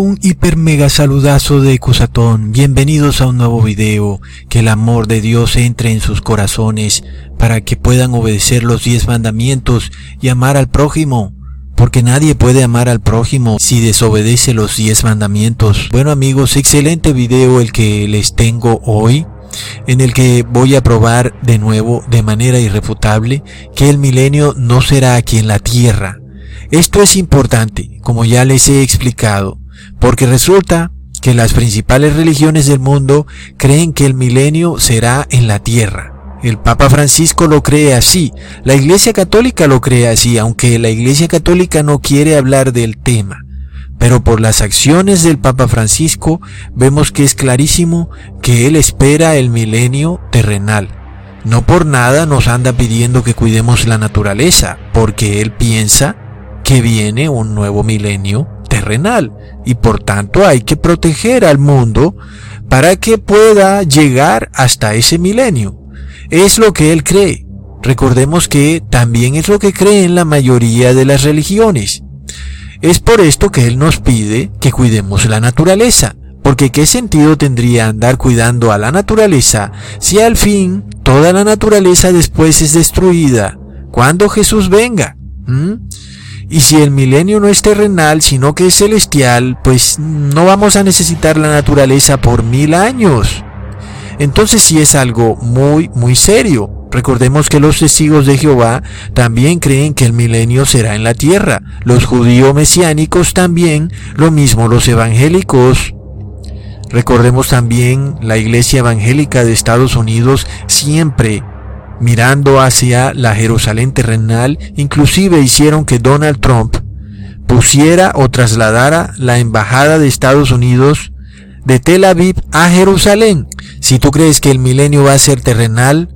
un hiper mega saludazo de Cusatón. Bienvenidos a un nuevo video. Que el amor de Dios entre en sus corazones para que puedan obedecer los diez mandamientos y amar al prójimo. Porque nadie puede amar al prójimo si desobedece los diez mandamientos. Bueno amigos, excelente video el que les tengo hoy en el que voy a probar de nuevo de manera irrefutable que el milenio no será aquí en la tierra, esto es importante, como ya les he explicado, porque resulta que las principales religiones del mundo creen que el milenio será en la tierra. El Papa Francisco lo cree así, la Iglesia Católica lo cree así, aunque la Iglesia Católica no quiere hablar del tema. Pero por las acciones del Papa Francisco vemos que es clarísimo que él espera el milenio terrenal. No por nada nos anda pidiendo que cuidemos la naturaleza, porque él piensa que viene un nuevo milenio terrenal y por tanto hay que proteger al mundo para que pueda llegar hasta ese milenio. Es lo que él cree. Recordemos que también es lo que creen la mayoría de las religiones. Es por esto que él nos pide que cuidemos la naturaleza, porque qué sentido tendría andar cuidando a la naturaleza si al fin toda la naturaleza después es destruida cuando Jesús venga. Y si el milenio no es terrenal, sino que es celestial, pues no vamos a necesitar la naturaleza por mil años. Entonces sí es algo muy, muy serio. Recordemos que los testigos de Jehová también creen que el milenio será en la tierra. Los judíos mesiánicos también, lo mismo los evangélicos. Recordemos también la iglesia evangélica de Estados Unidos siempre mirando hacia la Jerusalén terrenal, inclusive hicieron que Donald Trump pusiera o trasladara la embajada de Estados Unidos de Tel Aviv a Jerusalén. Si tú crees que el milenio va a ser terrenal,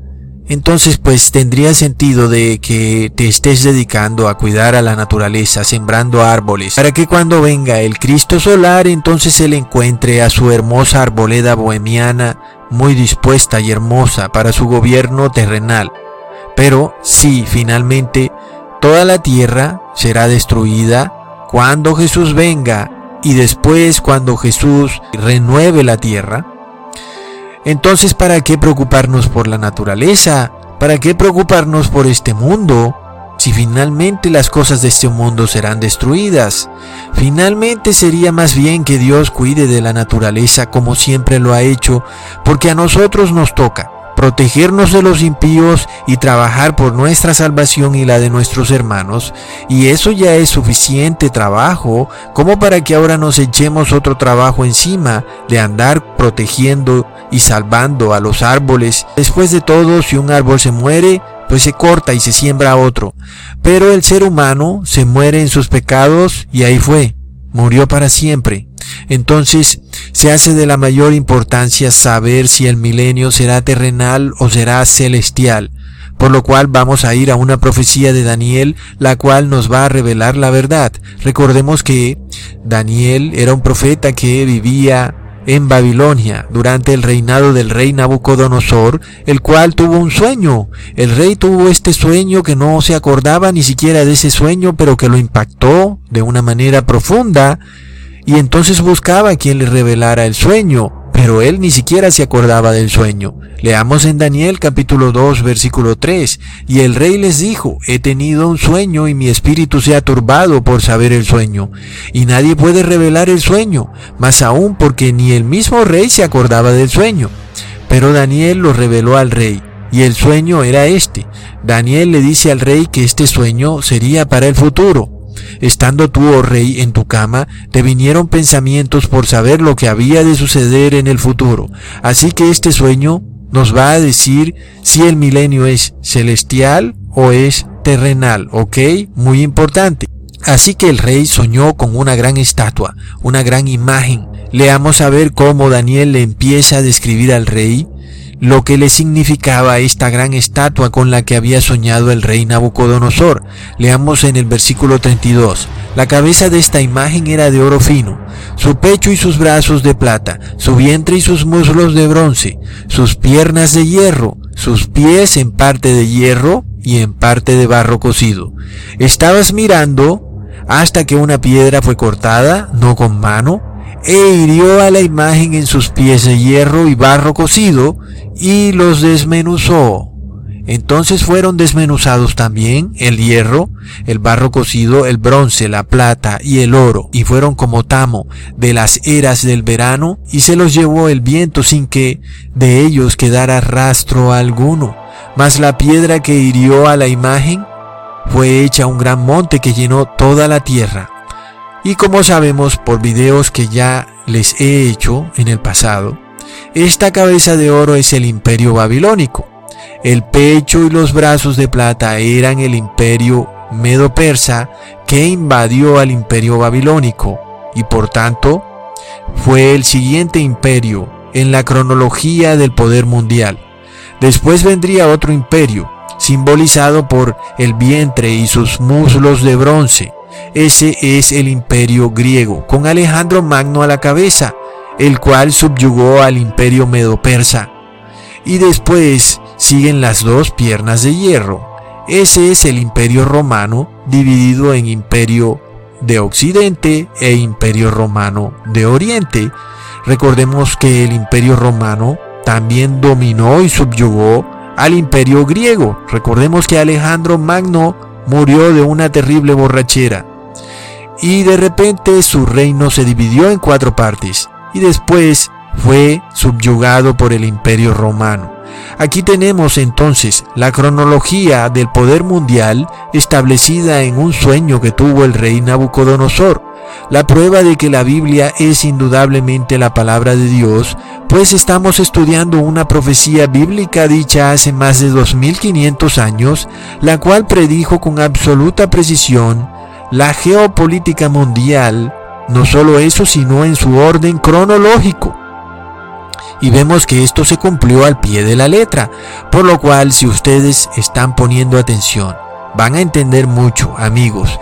entonces pues tendría sentido de que te estés dedicando a cuidar a la naturaleza, sembrando árboles, para que cuando venga el Cristo solar entonces él encuentre a su hermosa arboleda bohemiana muy dispuesta y hermosa para su gobierno terrenal. Pero si finalmente toda la tierra será destruida cuando Jesús venga y después cuando Jesús renueve la tierra, entonces ¿para qué preocuparnos por la naturaleza? ¿Para qué preocuparnos por este mundo? Si finalmente las cosas de este mundo serán destruidas. Finalmente sería más bien que Dios cuide de la naturaleza como siempre lo ha hecho, porque a nosotros nos toca protegernos de los impíos y trabajar por nuestra salvación y la de nuestros hermanos, y eso ya es suficiente trabajo como para que ahora nos echemos otro trabajo encima de andar protegiendo y salvando a los árboles. Después de todo, si un árbol se muere, pues se corta y se siembra otro. Pero el ser humano se muere en sus pecados y ahí fue, murió para siempre. Entonces se hace de la mayor importancia saber si el milenio será terrenal o será celestial, por lo cual vamos a ir a una profecía de Daniel, la cual nos va a revelar la verdad. Recordemos que Daniel era un profeta que vivía en Babilonia durante el reinado del rey Nabucodonosor, el cual tuvo un sueño. El rey tuvo este sueño que no se acordaba ni siquiera de ese sueño, pero que lo impactó de una manera profunda, y entonces buscaba a quien le revelara el sueño pero él ni siquiera se acordaba del sueño. Leamos en Daniel capítulo 2 versículo 3, y el rey les dijo, he tenido un sueño y mi espíritu se ha turbado por saber el sueño, y nadie puede revelar el sueño, más aún porque ni el mismo rey se acordaba del sueño. Pero Daniel lo reveló al rey, y el sueño era este. Daniel le dice al rey que este sueño sería para el futuro, Estando tú, oh rey, en tu cama, te vinieron pensamientos por saber lo que había de suceder en el futuro. Así que este sueño nos va a decir si el milenio es celestial o es terrenal, ¿ok? Muy importante. Así que el rey soñó con una gran estatua, una gran imagen. Leamos a ver cómo Daniel le empieza a describir al rey lo que le significaba esta gran estatua con la que había soñado el rey Nabucodonosor. Leamos en el versículo 32. La cabeza de esta imagen era de oro fino, su pecho y sus brazos de plata, su vientre y sus muslos de bronce, sus piernas de hierro, sus pies en parte de hierro y en parte de barro cocido. Estabas mirando hasta que una piedra fue cortada, no con mano, e hirió a la imagen en sus pies de hierro y barro cocido, y los desmenuzó. Entonces fueron desmenuzados también el hierro, el barro cocido, el bronce, la plata y el oro, y fueron como tamo de las eras del verano, y se los llevó el viento sin que de ellos quedara rastro alguno. Mas la piedra que hirió a la imagen fue hecha un gran monte que llenó toda la tierra. Y como sabemos por videos que ya les he hecho en el pasado, esta cabeza de oro es el imperio babilónico. El pecho y los brazos de plata eran el imperio medo-persa que invadió al imperio babilónico y por tanto fue el siguiente imperio en la cronología del poder mundial. Después vendría otro imperio, simbolizado por el vientre y sus muslos de bronce. Ese es el imperio griego, con Alejandro Magno a la cabeza, el cual subyugó al imperio medo-persa. Y después siguen las dos piernas de hierro. Ese es el imperio romano dividido en imperio de Occidente e imperio romano de Oriente. Recordemos que el imperio romano también dominó y subyugó al imperio griego. Recordemos que Alejandro Magno murió de una terrible borrachera y de repente su reino se dividió en cuatro partes y después fue subyugado por el imperio romano. Aquí tenemos entonces la cronología del poder mundial establecida en un sueño que tuvo el rey Nabucodonosor, la prueba de que la Biblia es indudablemente la palabra de Dios, pues estamos estudiando una profecía bíblica dicha hace más de 2500 años, la cual predijo con absoluta precisión la geopolítica mundial, no solo eso, sino en su orden cronológico. Y vemos que esto se cumplió al pie de la letra, por lo cual si ustedes están poniendo atención, van a entender mucho, amigos,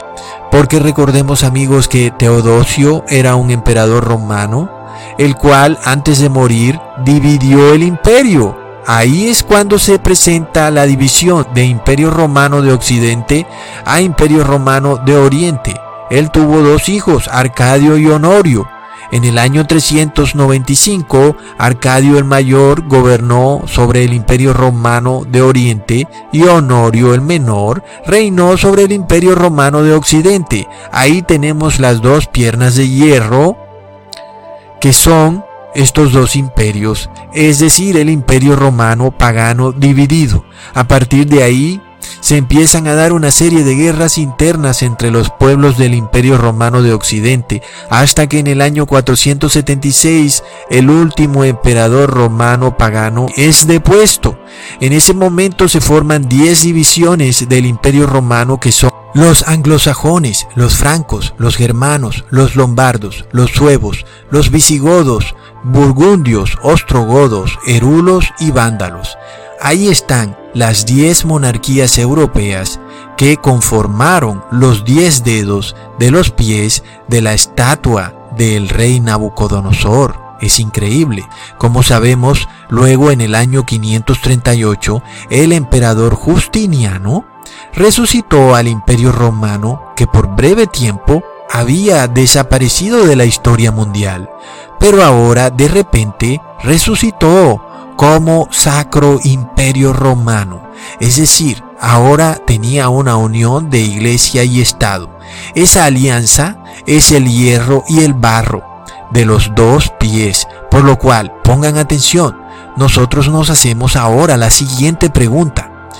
porque recordemos amigos que Teodosio era un emperador romano, el cual antes de morir dividió el imperio. Ahí es cuando se presenta la división de imperio romano de Occidente a imperio romano de Oriente. Él tuvo dos hijos, Arcadio y Honorio. En el año 395, Arcadio el Mayor gobernó sobre el imperio romano de Oriente y Honorio el Menor reinó sobre el imperio romano de Occidente. Ahí tenemos las dos piernas de hierro que son estos dos imperios, es decir, el imperio romano pagano dividido. A partir de ahí se empiezan a dar una serie de guerras internas entre los pueblos del Imperio Romano de Occidente, hasta que en el año 476 el último emperador romano pagano es depuesto. En ese momento se forman 10 divisiones del Imperio Romano que son los anglosajones, los francos, los germanos, los lombardos, los suevos, los visigodos, burgundios, ostrogodos, erulos y vándalos. Ahí están las diez monarquías europeas que conformaron los diez dedos de los pies de la estatua del rey Nabucodonosor. Es increíble. Como sabemos, luego en el año 538, el emperador Justiniano resucitó al imperio romano que por breve tiempo había desaparecido de la historia mundial, pero ahora de repente resucitó como Sacro Imperio Romano, es decir, ahora tenía una unión de iglesia y Estado. Esa alianza es el hierro y el barro de los dos pies, por lo cual, pongan atención, nosotros nos hacemos ahora la siguiente pregunta.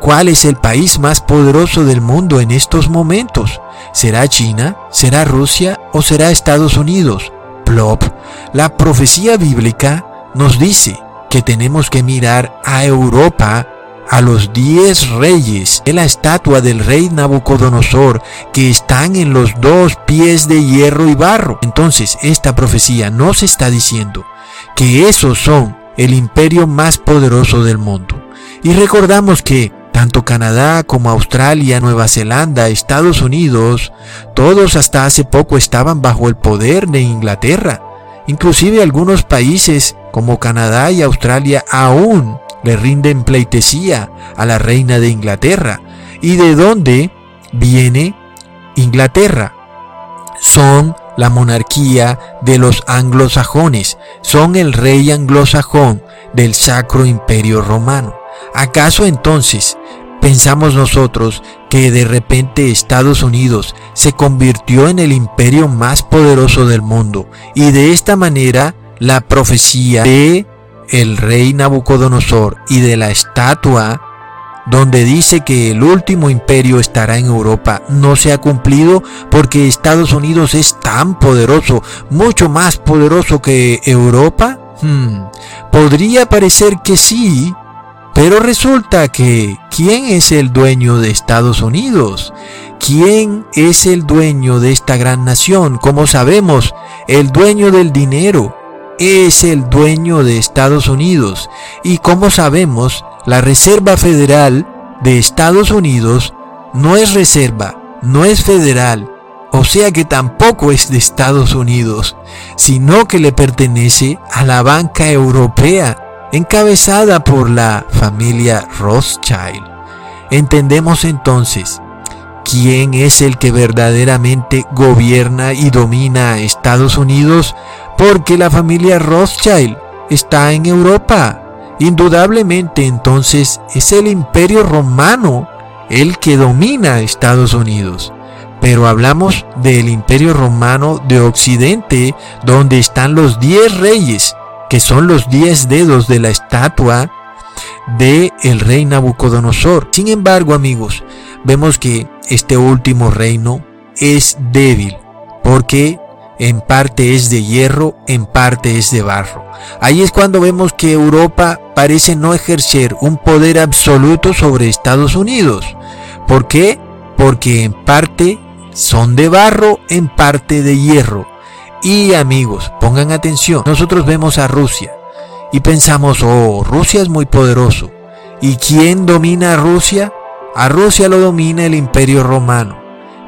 ¿Cuál es el país más poderoso del mundo en estos momentos? ¿Será China? ¿Será Rusia? ¿O será Estados Unidos? Plop. La profecía bíblica nos dice que tenemos que mirar a Europa, a los diez reyes de la estatua del rey Nabucodonosor que están en los dos pies de hierro y barro. Entonces, esta profecía nos está diciendo que esos son el imperio más poderoso del mundo. Y recordamos que tanto Canadá como Australia, Nueva Zelanda, Estados Unidos, todos hasta hace poco estaban bajo el poder de Inglaterra. Inclusive algunos países como Canadá y Australia aún le rinden pleitesía a la reina de Inglaterra. ¿Y de dónde viene Inglaterra. Son la monarquía de los anglosajones, son el rey anglosajón del Sacro Imperio Romano. ¿Acaso entonces pensamos nosotros que de repente Estados Unidos se convirtió en el imperio más poderoso del mundo y de esta manera la profecía de el rey Nabucodonosor y de la estatua donde dice que el último imperio estará en Europa, no se ha cumplido porque Estados Unidos es tan poderoso, mucho más poderoso que Europa? Hmm, podría parecer que sí, pero resulta que ¿quién es el dueño de Estados Unidos? ¿Quién es el dueño de esta gran nación? Como sabemos, el dueño del dinero es el dueño de Estados Unidos. Y como sabemos, la Reserva Federal de Estados Unidos no es reserva, no es federal, o sea que tampoco es de Estados Unidos, sino que le pertenece a la banca europea, encabezada por la familia Rothschild. Entendemos entonces quién es el que verdaderamente gobierna y domina a Estados Unidos, porque la familia Rothschild está en Europa. Indudablemente entonces es el imperio romano el que domina a Estados Unidos. Pero hablamos del imperio romano de Occidente, donde están los diez reyes, que son los diez dedos de la estatua de el rey Nabucodonosor. Sin embargo, amigos, vemos que este último reino es débil, porque en parte es de hierro, en parte es de barro. Ahí es cuando vemos que Europa parece no ejercer un poder absoluto sobre Estados Unidos. ¿Por qué? Porque en parte son de barro, en parte de hierro. Y amigos, pongan atención, nosotros vemos a Rusia y pensamos, oh, Rusia es muy poderoso. ¿Y quién domina a Rusia? A Rusia lo domina el imperio romano.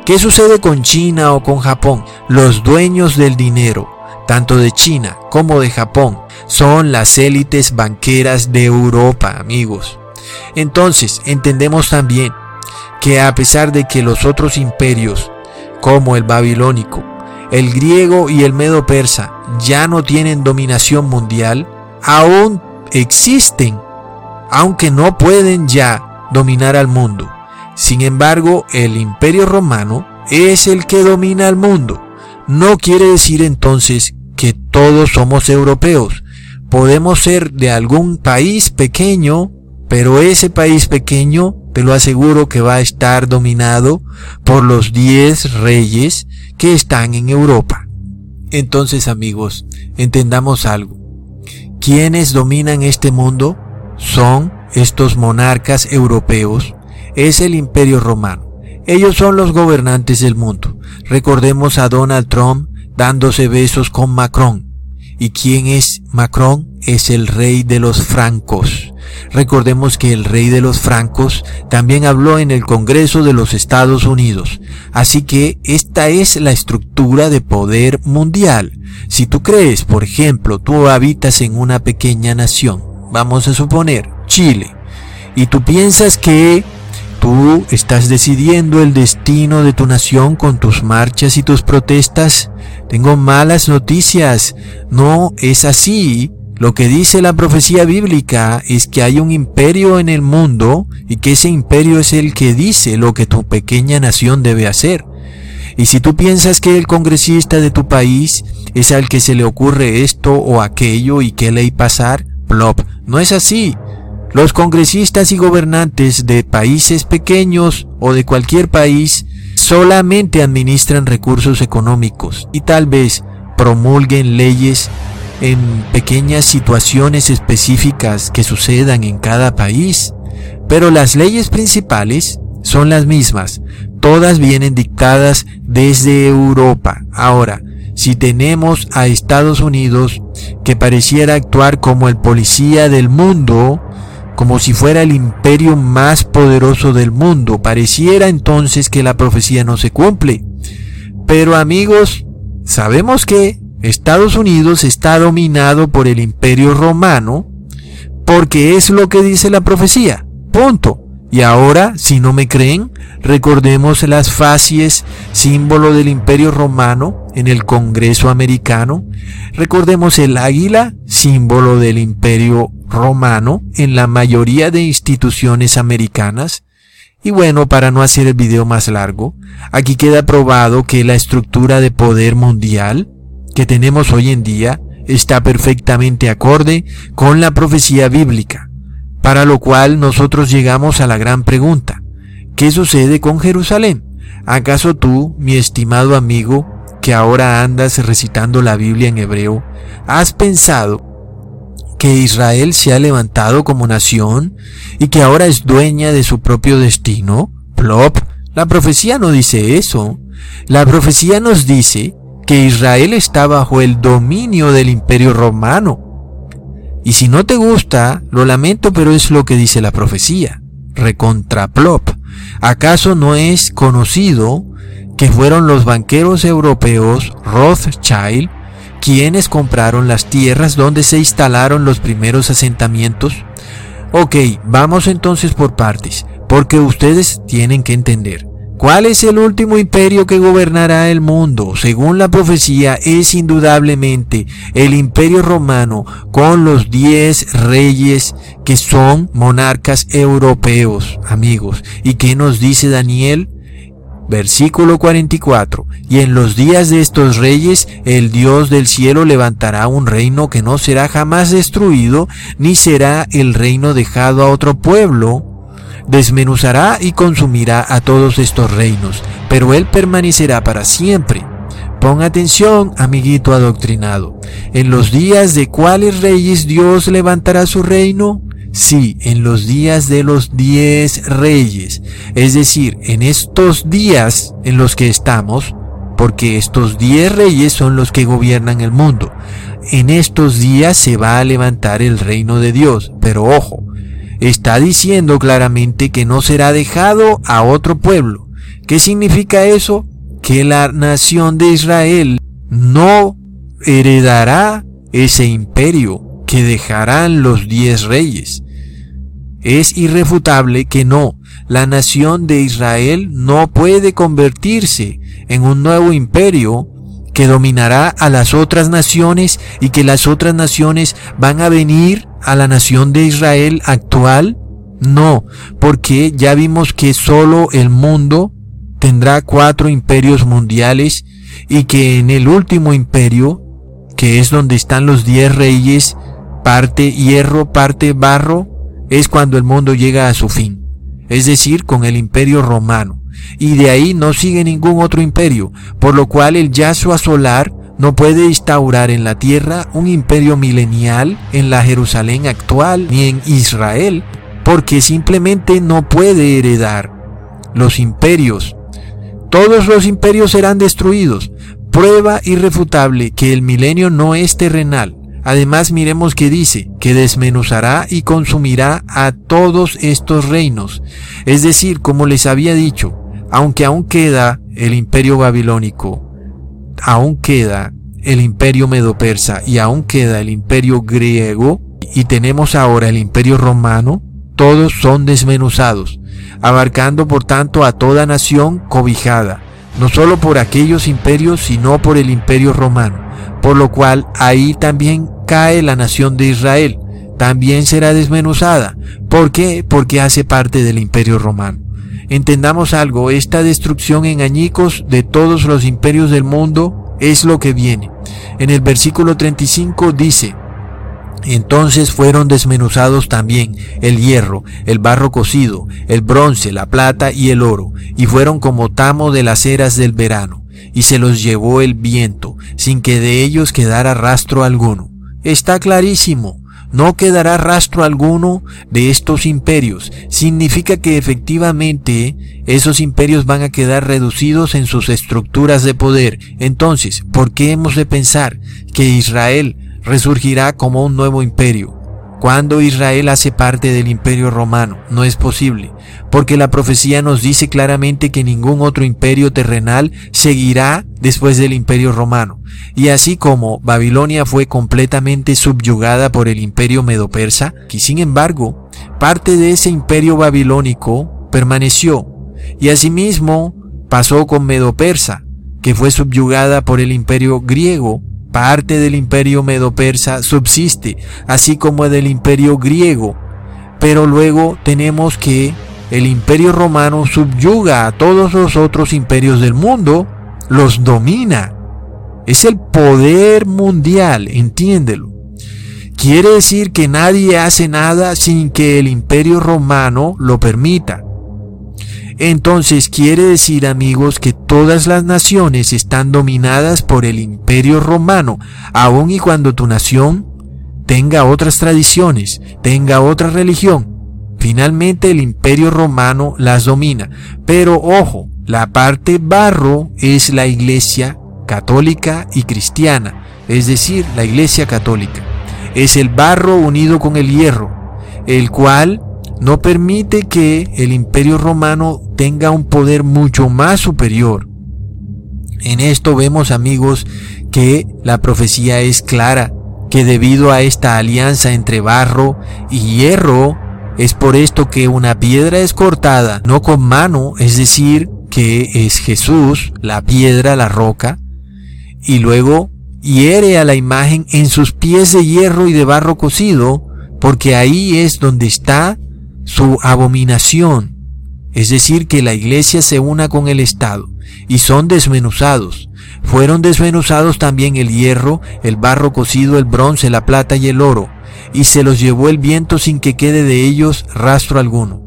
¿Qué sucede con China o con Japón? Los dueños del dinero, tanto de China como de Japón, son las élites banqueras de Europa, amigos. Entonces, entendemos también que a pesar de que los otros imperios, como el babilónico, el griego y el medo persa, ya no tienen dominación mundial, aún existen, aunque no pueden ya dominar al mundo. Sin embargo, el imperio romano es el que domina al mundo. No quiere decir entonces que todos somos europeos. Podemos ser de algún país pequeño, pero ese país pequeño te lo aseguro que va a estar dominado por los 10 reyes que están en Europa. Entonces amigos, entendamos algo. ¿Quiénes dominan este mundo? Son estos monarcas europeos, es el imperio romano. Ellos son los gobernantes del mundo. Recordemos a Donald Trump dándose besos con Macron. ¿Y quién es Macron? Es el rey de los francos. Recordemos que el rey de los francos también habló en el Congreso de los Estados Unidos. Así que esta es la estructura de poder mundial. Si tú crees, por ejemplo, tú habitas en una pequeña nación, vamos a suponer Chile, y tú piensas que tú estás decidiendo el destino de tu nación con tus marchas y tus protestas, tengo malas noticias. No es así. Lo que dice la profecía bíblica es que hay un imperio en el mundo y que ese imperio es el que dice lo que tu pequeña nación debe hacer. Y si tú piensas que el congresista de tu país es al que se le ocurre esto o aquello y qué ley pasar, plop, no es así. Los congresistas y gobernantes de países pequeños o de cualquier país solamente administran recursos económicos y tal vez promulguen leyes en pequeñas situaciones específicas que sucedan en cada país, pero las leyes principales son las mismas, todas vienen dictadas desde Europa. Ahora, si tenemos a Estados Unidos que pareciera actuar como el policía del mundo, como si fuera el imperio más poderoso del mundo. Pareciera entonces que la profecía no se cumple. Pero amigos, sabemos que Estados Unidos está dominado por el imperio romano porque es lo que dice la profecía. Punto. Y ahora, si no me creen, recordemos las facies, símbolo del imperio romano en el Congreso americano. Recordemos el águila, símbolo del imperio romano en la mayoría de instituciones americanas. Y bueno, para no hacer el video más largo, aquí queda probado que la estructura de poder mundial que tenemos hoy en día está perfectamente acorde con la profecía bíblica. Para lo cual nosotros llegamos a la gran pregunta. ¿Qué sucede con Jerusalén? ¿Acaso tú, mi estimado amigo, que ahora andas recitando la Biblia en hebreo, has pensado que Israel se ha levantado como nación y que ahora es dueña de su propio destino? Plop, la profecía no dice eso. La profecía nos dice que Israel está bajo el dominio del imperio romano y si no te gusta, lo lamento, pero es lo que dice la profecía. Recontraplop. ¿Acaso no es conocido que fueron los banqueros europeos Rothschild quienes compraron las tierras donde se instalaron los primeros asentamientos? Ok, vamos entonces por partes, porque ustedes tienen que entender. ¿Cuál es el último imperio que gobernará el mundo? Según la profecía, es indudablemente el imperio romano con los diez reyes que son monarcas europeos, amigos. ¿Y qué nos dice Daniel? Versículo 44. Y en los días de estos reyes, el Dios del cielo levantará un reino que no será jamás destruido, ni será el reino dejado a otro pueblo, desmenuzará y consumirá a todos estos reinos, pero Él permanecerá para siempre. Pon atención, amiguito adoctrinado. ¿En los días de cuáles reyes Dios levantará su reino? Sí, en los días de los diez reyes. Es decir, en estos días en los que estamos, porque estos diez reyes son los que gobiernan el mundo. En estos días se va a levantar el reino de Dios. Pero ojo, está diciendo claramente que no será dejado a otro pueblo. ¿Qué significa eso? Que la nación de Israel no heredará ese imperio que dejarán los diez reyes. Es irrefutable que no, la nación de Israel no puede convertirse en un nuevo imperio que dominará a las otras naciones y que las otras naciones van a venir a la nación de Israel actual? No, porque ya vimos que solo el mundo tendrá cuatro imperios mundiales y que en el último imperio, que es donde están los diez reyes, parte hierro, parte barro, es cuando el mundo llega a su fin, es decir, con el imperio romano. Y de ahí no sigue ningún otro imperio, por lo cual el Yahshua solar no puede instaurar en la tierra un imperio milenial en la Jerusalén actual ni en Israel, porque simplemente no puede heredar los imperios. Todos los imperios serán destruidos. Prueba irrefutable que el milenio no es terrenal. Además miremos que dice que desmenuzará y consumirá a todos estos reinos. Es decir, como les había dicho, aunque aún queda el imperio babilónico, aún queda el imperio medo-persa y aún queda el imperio griego y tenemos ahora el imperio romano, todos son desmenuzados, abarcando por tanto a toda nación cobijada, no solo por aquellos imperios, sino por el imperio romano, por lo cual ahí también cae la nación de Israel, también será desmenuzada. ¿Por qué? Porque hace parte del imperio romano. Entendamos algo, esta destrucción en añicos de todos los imperios del mundo es lo que viene. En el versículo 35 dice, entonces fueron desmenuzados también el hierro, el barro cocido, el bronce, la plata y el oro, y fueron como tamo de las eras del verano, y se los llevó el viento, sin que de ellos quedara rastro alguno. Está clarísimo, no quedará rastro alguno de estos imperios. Significa que efectivamente esos imperios van a quedar reducidos en sus estructuras de poder. Entonces, ¿por qué hemos de pensar que Israel resurgirá como un nuevo imperio? Cuando Israel hace parte del imperio romano. No es posible, porque la profecía nos dice claramente que ningún otro imperio terrenal seguirá después del imperio romano. Y así como Babilonia fue completamente subyugada por el imperio medo-persa, que sin embargo, parte de ese imperio babilónico permaneció. Y asimismo pasó con Medo-Persa, que fue subyugada por el imperio griego Parte del imperio medo-persa subsiste, así como del imperio griego. Pero luego tenemos que el imperio romano subyuga a todos los otros imperios del mundo, los domina. Es el poder mundial, entiéndelo. Quiere decir que nadie hace nada sin que el imperio romano lo permita. Entonces quiere decir amigos que todas las naciones están dominadas por el imperio romano, aun y cuando tu nación tenga otras tradiciones, tenga otra religión. Finalmente el imperio romano las domina. Pero ojo, la parte barro es la iglesia católica y cristiana, es decir, la iglesia católica. Es el barro unido con el hierro, el cual no permite que el imperio romano tenga un poder mucho más superior. En esto vemos amigos que la profecía es clara, que debido a esta alianza entre barro y hierro, es por esto que una piedra es cortada, no con mano, es decir, que es Jesús, la piedra, la roca, y luego hiere a la imagen en sus pies de hierro y de barro cocido, porque ahí es donde está su abominación, es decir, que la iglesia se una con el Estado, y son desmenuzados. Fueron desmenuzados también el hierro, el barro cocido, el bronce, la plata y el oro, y se los llevó el viento sin que quede de ellos rastro alguno.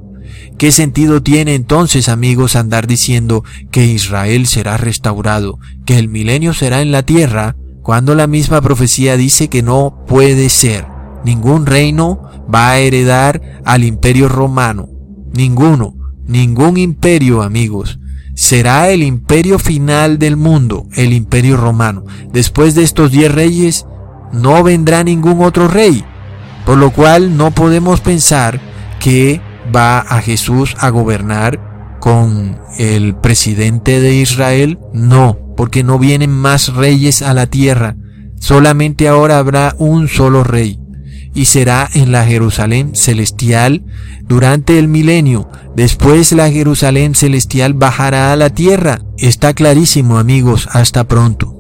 ¿Qué sentido tiene entonces, amigos, andar diciendo que Israel será restaurado, que el milenio será en la tierra, cuando la misma profecía dice que no puede ser? Ningún reino va a heredar al imperio romano. Ninguno, ningún imperio, amigos. Será el imperio final del mundo, el imperio romano. Después de estos diez reyes, no vendrá ningún otro rey. Por lo cual no podemos pensar que va a Jesús a gobernar con el presidente de Israel. No, porque no vienen más reyes a la tierra. Solamente ahora habrá un solo rey y será en la Jerusalén celestial durante el milenio. Después la Jerusalén celestial bajará a la tierra. Está clarísimo amigos, hasta pronto.